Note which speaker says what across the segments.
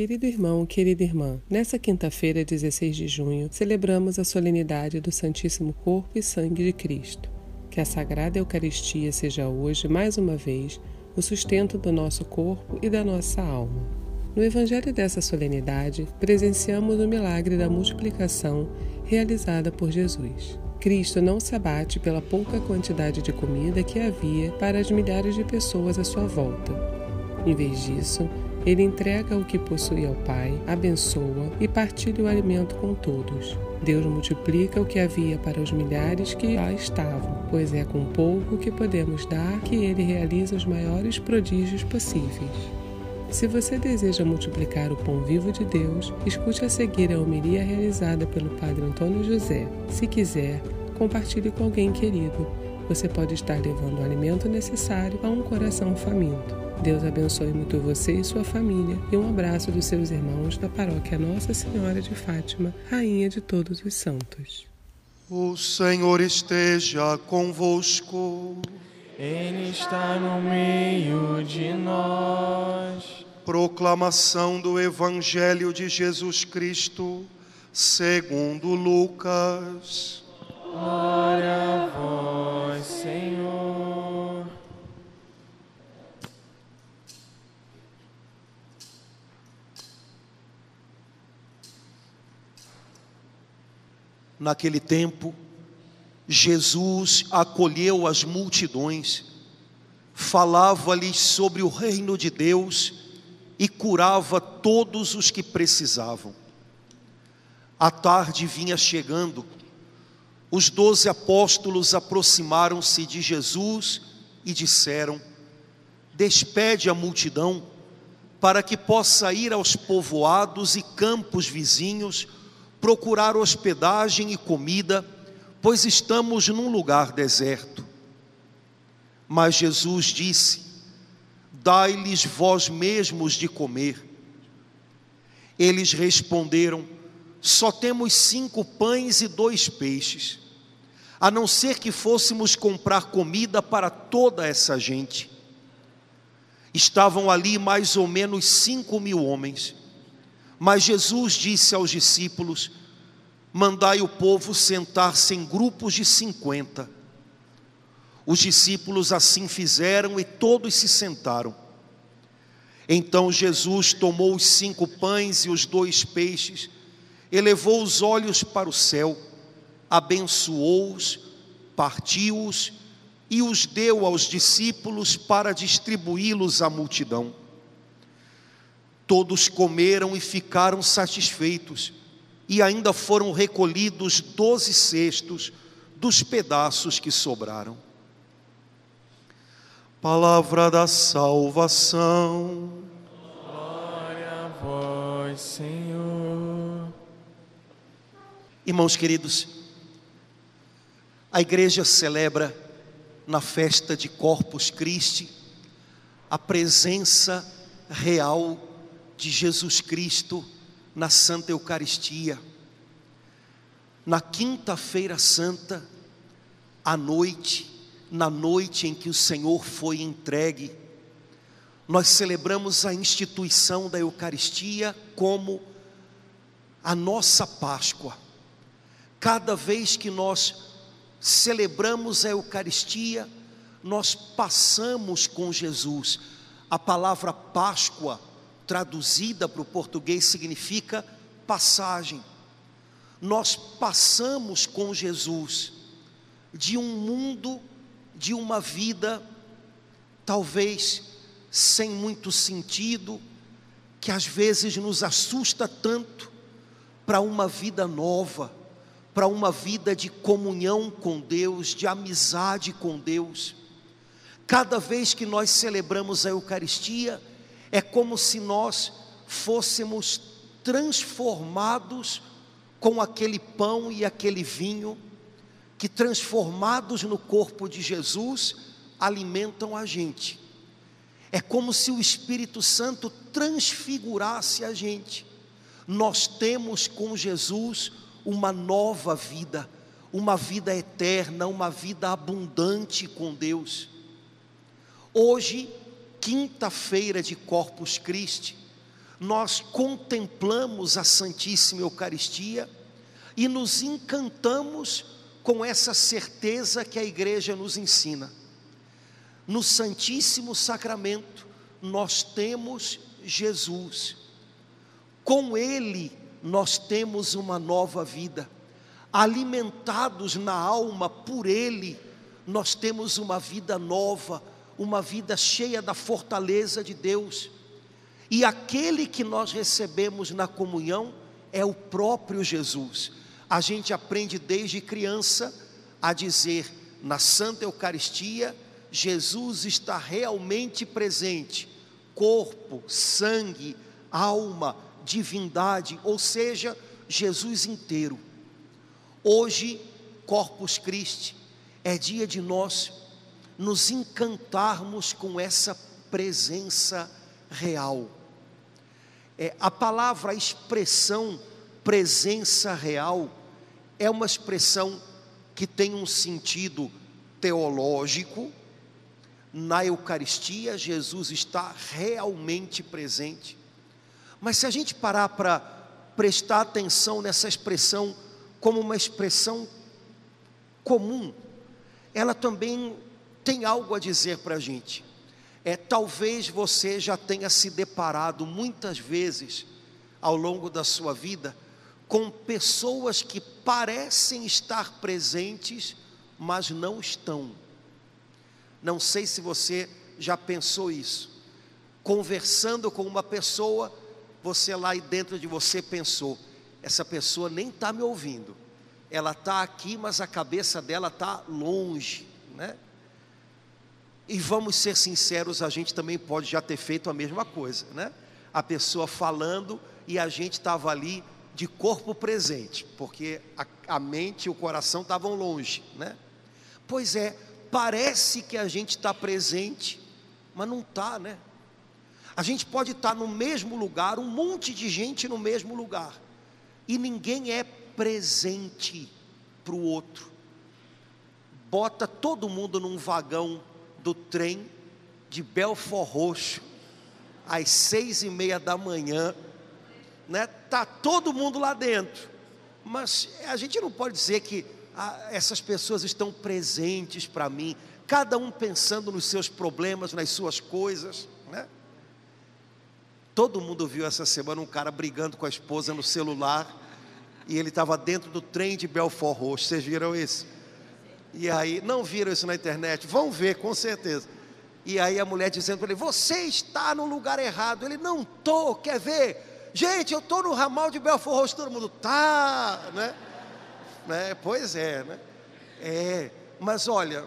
Speaker 1: Querido irmão, querida irmã, nessa quinta-feira, 16 de junho, celebramos a solenidade do Santíssimo Corpo e Sangue de Cristo. Que a Sagrada Eucaristia seja hoje, mais uma vez, o sustento do nosso corpo e da nossa alma. No Evangelho dessa solenidade, presenciamos o milagre da multiplicação realizada por Jesus. Cristo não se abate pela pouca quantidade de comida que havia para as milhares de pessoas à sua volta. Em vez disso, ele entrega o que possui ao Pai, abençoa e partilha o alimento com todos. Deus multiplica o que havia para os milhares que lá estavam, pois é com pouco que podemos dar que ele realiza os maiores prodígios possíveis. Se você deseja multiplicar o pão vivo de Deus, escute a seguir a homilia realizada pelo Padre Antônio José. Se quiser, compartilhe com alguém querido. Você pode estar levando o alimento necessário a um coração faminto. Deus abençoe muito você e sua família e um abraço dos seus irmãos da paróquia Nossa Senhora de Fátima, Rainha de todos os santos.
Speaker 2: O Senhor esteja convosco.
Speaker 3: Ele está no meio de nós.
Speaker 2: Proclamação do Evangelho de Jesus Cristo, segundo Lucas.
Speaker 3: Glória
Speaker 4: Naquele tempo, Jesus acolheu as multidões, falava-lhes sobre o reino de Deus e curava todos os que precisavam. A tarde vinha chegando, os doze apóstolos aproximaram-se de Jesus e disseram: Despede a multidão, para que possa ir aos povoados e campos vizinhos procurar hospedagem e comida, pois estamos num lugar deserto. Mas Jesus disse: Dai-lhes vós mesmos de comer. Eles responderam: Só temos cinco pães e dois peixes, a não ser que fôssemos comprar comida para toda essa gente. Estavam ali mais ou menos cinco mil homens. Mas Jesus disse aos discípulos: Mandai o povo sentar-se em grupos de cinquenta. Os discípulos assim fizeram e todos se sentaram. Então Jesus tomou os cinco pães e os dois peixes, elevou os olhos para o céu, abençoou-os, partiu-os e os deu aos discípulos para distribuí-los à multidão. Todos comeram e ficaram satisfeitos, e ainda foram recolhidos doze cestos dos pedaços que sobraram. Palavra da salvação.
Speaker 3: Glória a vós, Senhor.
Speaker 4: Irmãos queridos, a igreja celebra na festa de Corpus Christi a presença real de Jesus Cristo na Santa Eucaristia. Na quinta-feira santa, à noite, na noite em que o Senhor foi entregue, nós celebramos a instituição da Eucaristia como a nossa Páscoa. Cada vez que nós celebramos a Eucaristia, nós passamos com Jesus. A palavra Páscoa traduzida para o português significa passagem. Nós passamos com Jesus de um mundo, de uma vida, talvez sem muito sentido, que às vezes nos assusta tanto, para uma vida nova, para uma vida de comunhão com Deus, de amizade com Deus. Cada vez que nós celebramos a Eucaristia, é como se nós fôssemos transformados com aquele pão e aquele vinho, que transformados no corpo de Jesus, alimentam a gente. É como se o Espírito Santo transfigurasse a gente. Nós temos com Jesus uma nova vida, uma vida eterna, uma vida abundante com Deus. Hoje quinta-feira de Corpus Christi, nós contemplamos a Santíssima Eucaristia e nos encantamos com essa certeza que a igreja nos ensina. No Santíssimo Sacramento, nós temos Jesus. Com Ele, nós temos uma nova vida. Alimentados na alma por Ele, nós temos uma vida nova, uma vida cheia da fortaleza de Deus. E aquele que nós recebemos na comunhão é o próprio Jesus. A gente aprende desde criança a dizer na Santa Eucaristia, Jesus está realmente presente, corpo, sangue, alma, divindade, ou seja, Jesus inteiro. Hoje, Corpus Christi, é dia de nós nos encantarmos com essa presença real. É, a palavra, a expressão presença real, é uma expressão que tem um sentido teológico. Na Eucaristia, Jesus está realmente presente. Mas se a gente parar para prestar atenção nessa expressão como uma expressão comum, ela também tem algo a dizer para a gente. É, talvez você já tenha se deparado muitas vezes ao longo da sua vida com pessoas que parecem estar presentes, mas não estão. Não sei se você já pensou isso. Conversando com uma pessoa, você lá dentro de você pensou: essa pessoa nem está me ouvindo. Ela está aqui, mas a cabeça dela está longe, né? E vamos ser sinceros, a gente também pode já ter feito a mesma coisa, né? A pessoa falando e a gente estava ali de corpo presente, porque a, a mente e o coração estavam longe, né? Pois é, parece que a gente está presente, mas não está, né? A gente pode estar tá no mesmo lugar, um monte de gente no mesmo lugar, e ninguém é presente para o outro. Bota todo mundo num vagão do trem de Belfor Roxo, às seis e meia da manhã, né? Tá todo mundo lá dentro, mas a gente não pode dizer que ah, essas pessoas estão presentes para mim, cada um pensando nos seus problemas, nas suas coisas, né? Todo mundo viu essa semana um cara brigando com a esposa no celular e ele estava dentro do trem de Belfort Roxo. Vocês viram isso? E aí, não viram isso na internet? Vão ver, com certeza. E aí a mulher dizendo para ele: Você está no lugar errado. Ele: Não estou, quer ver? Gente, eu estou no ramal de Belfort Roxo. Todo mundo tá, né? né? Pois é, né? É, mas olha,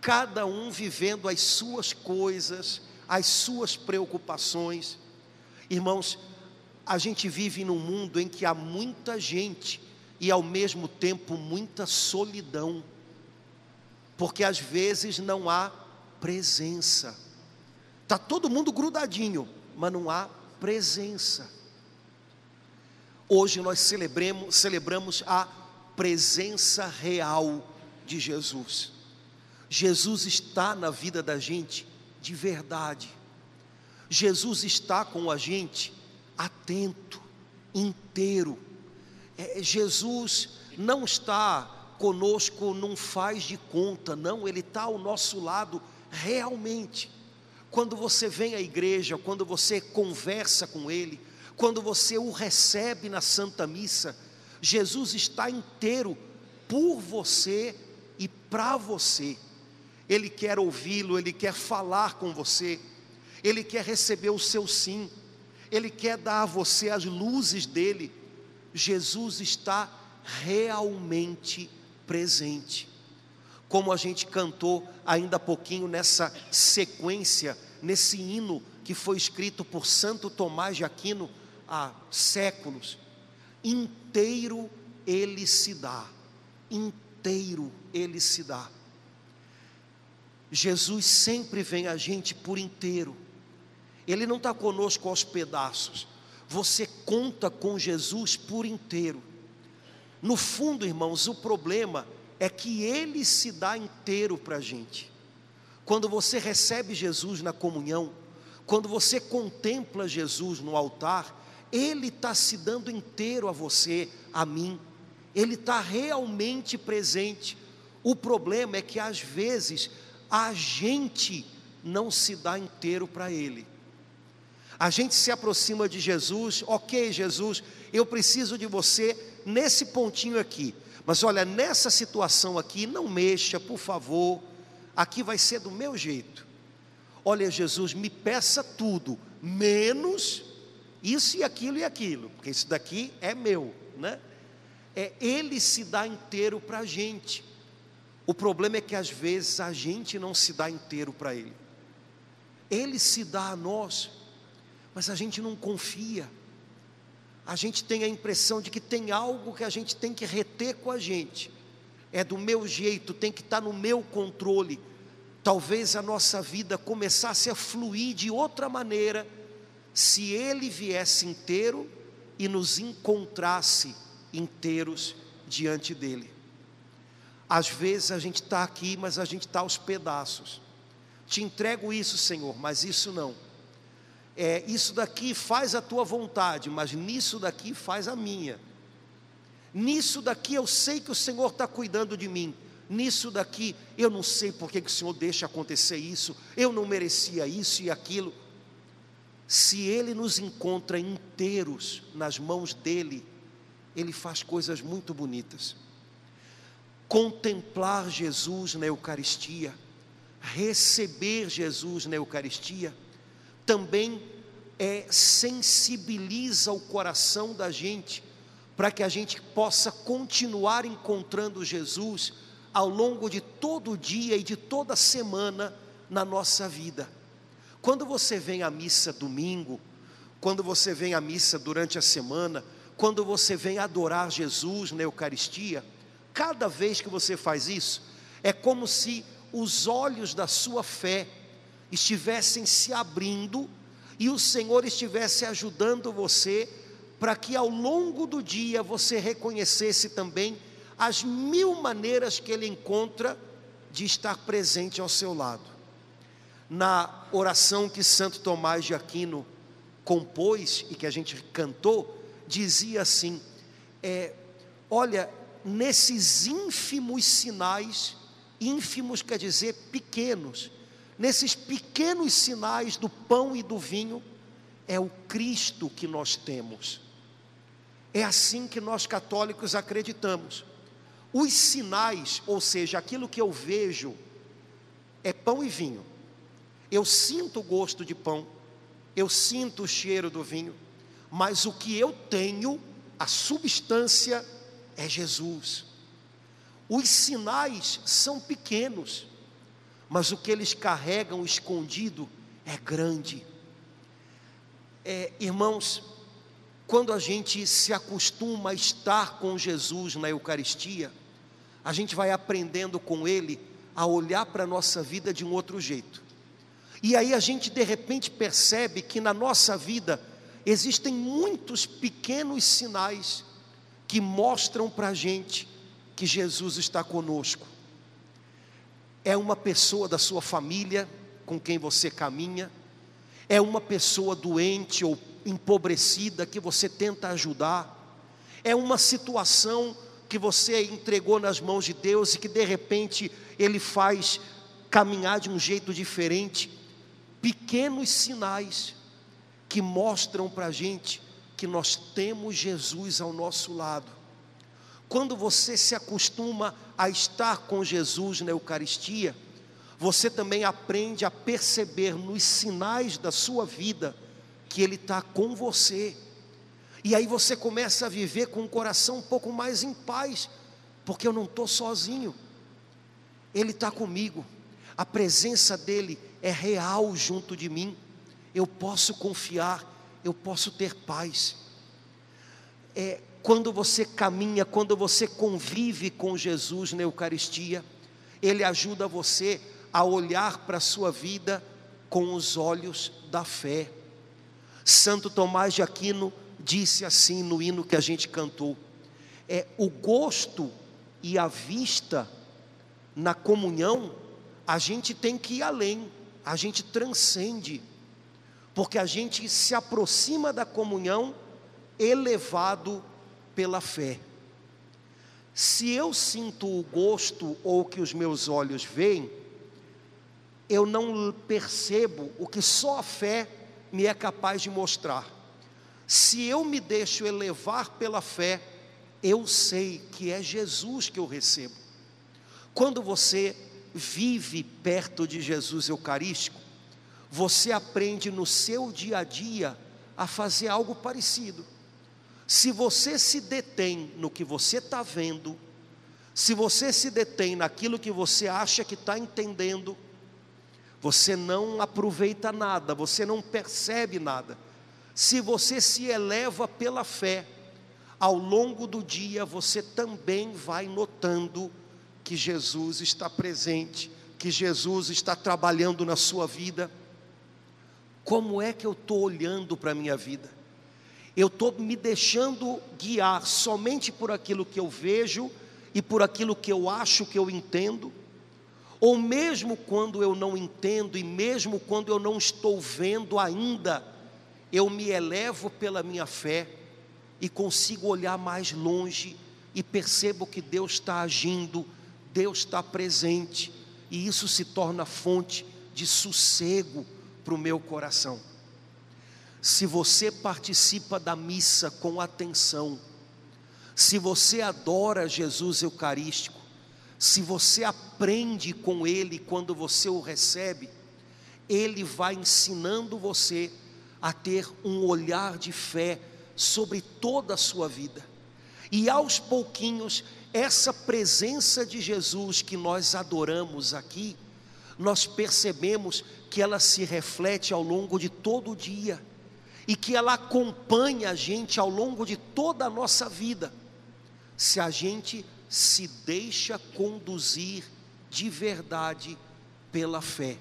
Speaker 4: cada um vivendo as suas coisas, as suas preocupações. Irmãos, a gente vive num mundo em que há muita gente e ao mesmo tempo muita solidão porque às vezes não há presença. Tá todo mundo grudadinho, mas não há presença. Hoje nós celebremos, celebramos a presença real de Jesus. Jesus está na vida da gente de verdade. Jesus está com a gente atento, inteiro. É, Jesus não está conosco não faz de conta, não, Ele está ao nosso lado realmente. Quando você vem à igreja, quando você conversa com Ele, quando você o recebe na Santa Missa, Jesus está inteiro por você e para você. Ele quer ouvi-lo, Ele quer falar com você, Ele quer receber o seu sim, Ele quer dar a você as luzes dele. Jesus está realmente presente. Como a gente cantou ainda há pouquinho nessa sequência, nesse hino que foi escrito por Santo Tomás de Aquino há séculos, inteiro ele se dá, inteiro ele se dá. Jesus sempre vem a gente por inteiro, ele não está conosco aos pedaços, você conta com Jesus por inteiro. No fundo, irmãos, o problema é que ele se dá inteiro para a gente. Quando você recebe Jesus na comunhão, Quando você contempla Jesus no altar, Ele está se dando inteiro a você, a mim, Ele está realmente presente. O problema é que às vezes a gente não se dá inteiro para Ele. A gente se aproxima de Jesus, ok, Jesus, eu preciso de você nesse pontinho aqui, mas olha, nessa situação aqui, não mexa, por favor, aqui vai ser do meu jeito. Olha, Jesus, me peça tudo, menos isso e aquilo e aquilo, porque isso daqui é meu, né? É, ele se dá inteiro para a gente. O problema é que às vezes a gente não se dá inteiro para ele. Ele se dá a nós, mas a gente não confia. A gente tem a impressão de que tem algo que a gente tem que reter com a gente. É do meu jeito, tem que estar no meu controle. Talvez a nossa vida começasse a fluir de outra maneira se ele viesse inteiro e nos encontrasse inteiros diante dele. Às vezes a gente está aqui, mas a gente está aos pedaços. Te entrego isso, Senhor, mas isso não. É, isso daqui faz a tua vontade, mas nisso daqui faz a minha. Nisso daqui eu sei que o Senhor está cuidando de mim. Nisso daqui eu não sei por que, que o Senhor deixa acontecer isso. Eu não merecia isso e aquilo. Se Ele nos encontra inteiros nas mãos dEle, Ele faz coisas muito bonitas contemplar Jesus na Eucaristia, receber Jesus na Eucaristia, também é, sensibiliza o coração da gente para que a gente possa continuar encontrando Jesus ao longo de todo o dia e de toda a semana na nossa vida. Quando você vem à missa domingo, quando você vem à missa durante a semana, quando você vem adorar Jesus na Eucaristia, Cada vez que você faz isso, é como se os olhos da sua fé estivessem se abrindo e o Senhor estivesse ajudando você para que ao longo do dia você reconhecesse também as mil maneiras que Ele encontra de estar presente ao seu lado. Na oração que Santo Tomás de Aquino compôs e que a gente cantou, dizia assim: é, Olha, nesses ínfimos sinais, ínfimos quer dizer pequenos, nesses pequenos sinais do pão e do vinho, é o Cristo que nós temos. É assim que nós católicos acreditamos. Os sinais, ou seja, aquilo que eu vejo, é pão e vinho. Eu sinto o gosto de pão, eu sinto o cheiro do vinho, mas o que eu tenho, a substância, é Jesus. Os sinais são pequenos, mas o que eles carregam escondido é grande. É, irmãos, quando a gente se acostuma a estar com Jesus na Eucaristia, a gente vai aprendendo com Ele a olhar para a nossa vida de um outro jeito. E aí a gente de repente percebe que na nossa vida existem muitos pequenos sinais que mostram para a gente que Jesus está conosco. É uma pessoa da sua família com quem você caminha, é uma pessoa doente ou empobrecida que você tenta ajudar, é uma situação que você entregou nas mãos de Deus e que de repente Ele faz caminhar de um jeito diferente. Pequenos sinais que mostram para a gente que nós temos Jesus ao nosso lado. Quando você se acostuma a estar com Jesus na Eucaristia, você também aprende a perceber nos sinais da sua vida que Ele está com você. E aí você começa a viver com o coração um pouco mais em paz, porque eu não estou sozinho, Ele está comigo, a presença dEle é real junto de mim, eu posso confiar eu posso ter paz. É, quando você caminha, quando você convive com Jesus na Eucaristia, Ele ajuda você a olhar para a sua vida com os olhos da fé. Santo Tomás de Aquino disse assim no hino que a gente cantou: é o gosto e a vista na comunhão, a gente tem que ir além, a gente transcende porque a gente se aproxima da comunhão elevado pela fé. Se eu sinto o gosto ou o que os meus olhos veem, eu não percebo o que só a fé me é capaz de mostrar. Se eu me deixo elevar pela fé, eu sei que é Jesus que eu recebo. Quando você vive perto de Jesus Eucarístico, você aprende no seu dia a dia a fazer algo parecido. Se você se detém no que você está vendo, se você se detém naquilo que você acha que está entendendo, você não aproveita nada, você não percebe nada. Se você se eleva pela fé, ao longo do dia você também vai notando que Jesus está presente, que Jesus está trabalhando na sua vida. Como é que eu estou olhando para a minha vida? Eu estou me deixando guiar somente por aquilo que eu vejo e por aquilo que eu acho que eu entendo? Ou mesmo quando eu não entendo e mesmo quando eu não estou vendo ainda, eu me elevo pela minha fé e consigo olhar mais longe e percebo que Deus está agindo, Deus está presente, e isso se torna fonte de sossego para o meu coração. Se você participa da missa com atenção, se você adora Jesus Eucarístico, se você aprende com Ele quando você o recebe, Ele vai ensinando você a ter um olhar de fé sobre toda a sua vida. E aos pouquinhos, essa presença de Jesus que nós adoramos aqui, nós percebemos que ela se reflete ao longo de todo o dia e que ela acompanha a gente ao longo de toda a nossa vida. Se a gente se deixa conduzir de verdade pela fé.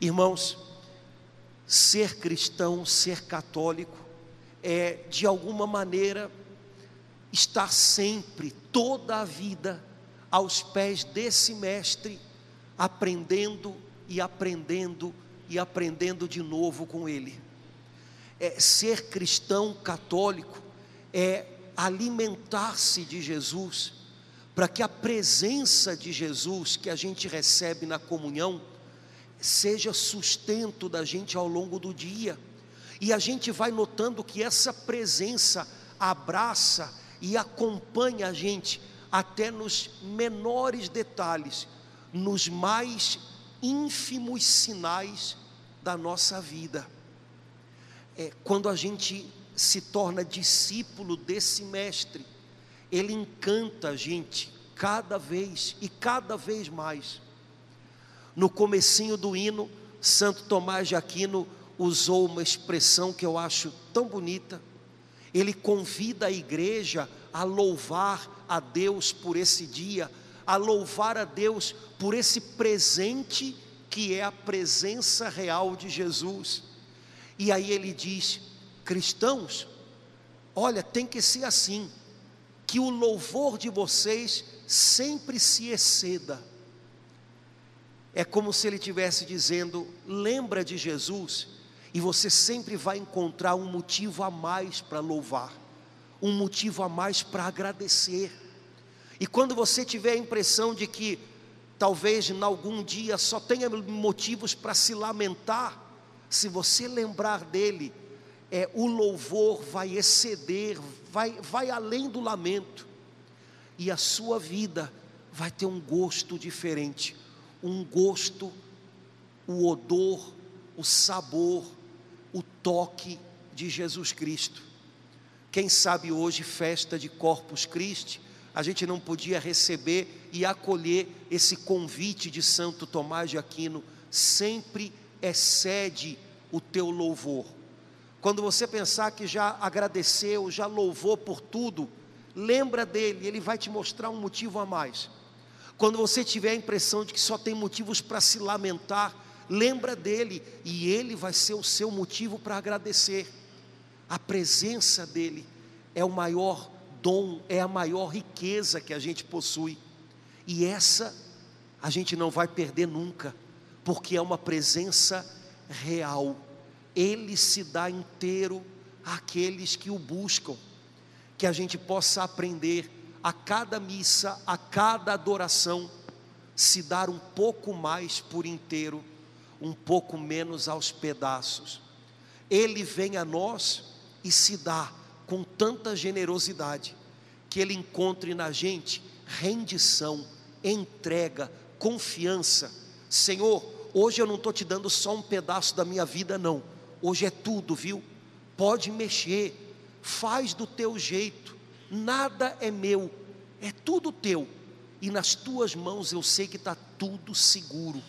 Speaker 4: Irmãos, ser cristão, ser católico, é de alguma maneira estar sempre, toda a vida, aos pés desse Mestre, aprendendo e aprendendo e aprendendo de novo com Ele. É, ser cristão católico é alimentar-se de Jesus, para que a presença de Jesus que a gente recebe na comunhão seja sustento da gente ao longo do dia. E a gente vai notando que essa presença abraça e acompanha a gente até nos menores detalhes, nos mais ínfimos sinais da nossa vida. É, quando a gente se torna discípulo desse mestre, ele encanta a gente cada vez e cada vez mais. No comecinho do hino, Santo Tomás de Aquino usou uma expressão que eu acho tão bonita. Ele convida a igreja a louvar a Deus por esse dia, a louvar a Deus por esse presente que é a presença real de Jesus. E aí ele diz: cristãos, olha, tem que ser assim, que o louvor de vocês sempre se exceda. É como se ele estivesse dizendo: lembra de Jesus, e você sempre vai encontrar um motivo a mais para louvar, um motivo a mais para agradecer. E quando você tiver a impressão de que talvez em algum dia só tenha motivos para se lamentar, se você lembrar dele, é, o louvor vai exceder, vai, vai além do lamento, e a sua vida vai ter um gosto diferente, um gosto, o odor, o sabor, o toque de Jesus Cristo. Quem sabe hoje, festa de Corpus Christi, a gente não podia receber e acolher esse convite de Santo Tomás de Aquino, sempre excede o teu louvor. Quando você pensar que já agradeceu, já louvou por tudo, lembra dele, ele vai te mostrar um motivo a mais. Quando você tiver a impressão de que só tem motivos para se lamentar, lembra dele e ele vai ser o seu motivo para agradecer. A presença dele é o maior dom, é a maior riqueza que a gente possui. E essa a gente não vai perder nunca, porque é uma presença real Ele se dá inteiro àqueles que o buscam. Que a gente possa aprender a cada missa, a cada adoração, se dar um pouco mais por inteiro, um pouco menos aos pedaços. Ele vem a nós e se dá com tanta generosidade que ele encontre na gente rendição, entrega, confiança. Senhor, hoje eu não estou te dando só um pedaço da minha vida, não. Hoje é tudo, viu? Pode mexer, faz do teu jeito. Nada é meu, é tudo teu. E nas tuas mãos eu sei que está tudo seguro.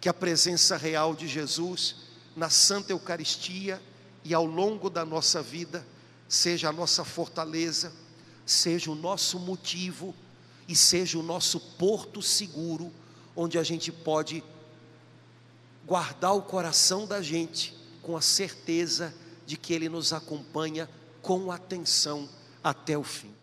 Speaker 4: Que a presença real de Jesus na Santa Eucaristia e ao longo da nossa vida seja a nossa fortaleza, seja o nosso motivo e seja o nosso porto seguro, onde a gente pode guardar o coração da gente com a certeza de que Ele nos acompanha com atenção até o fim.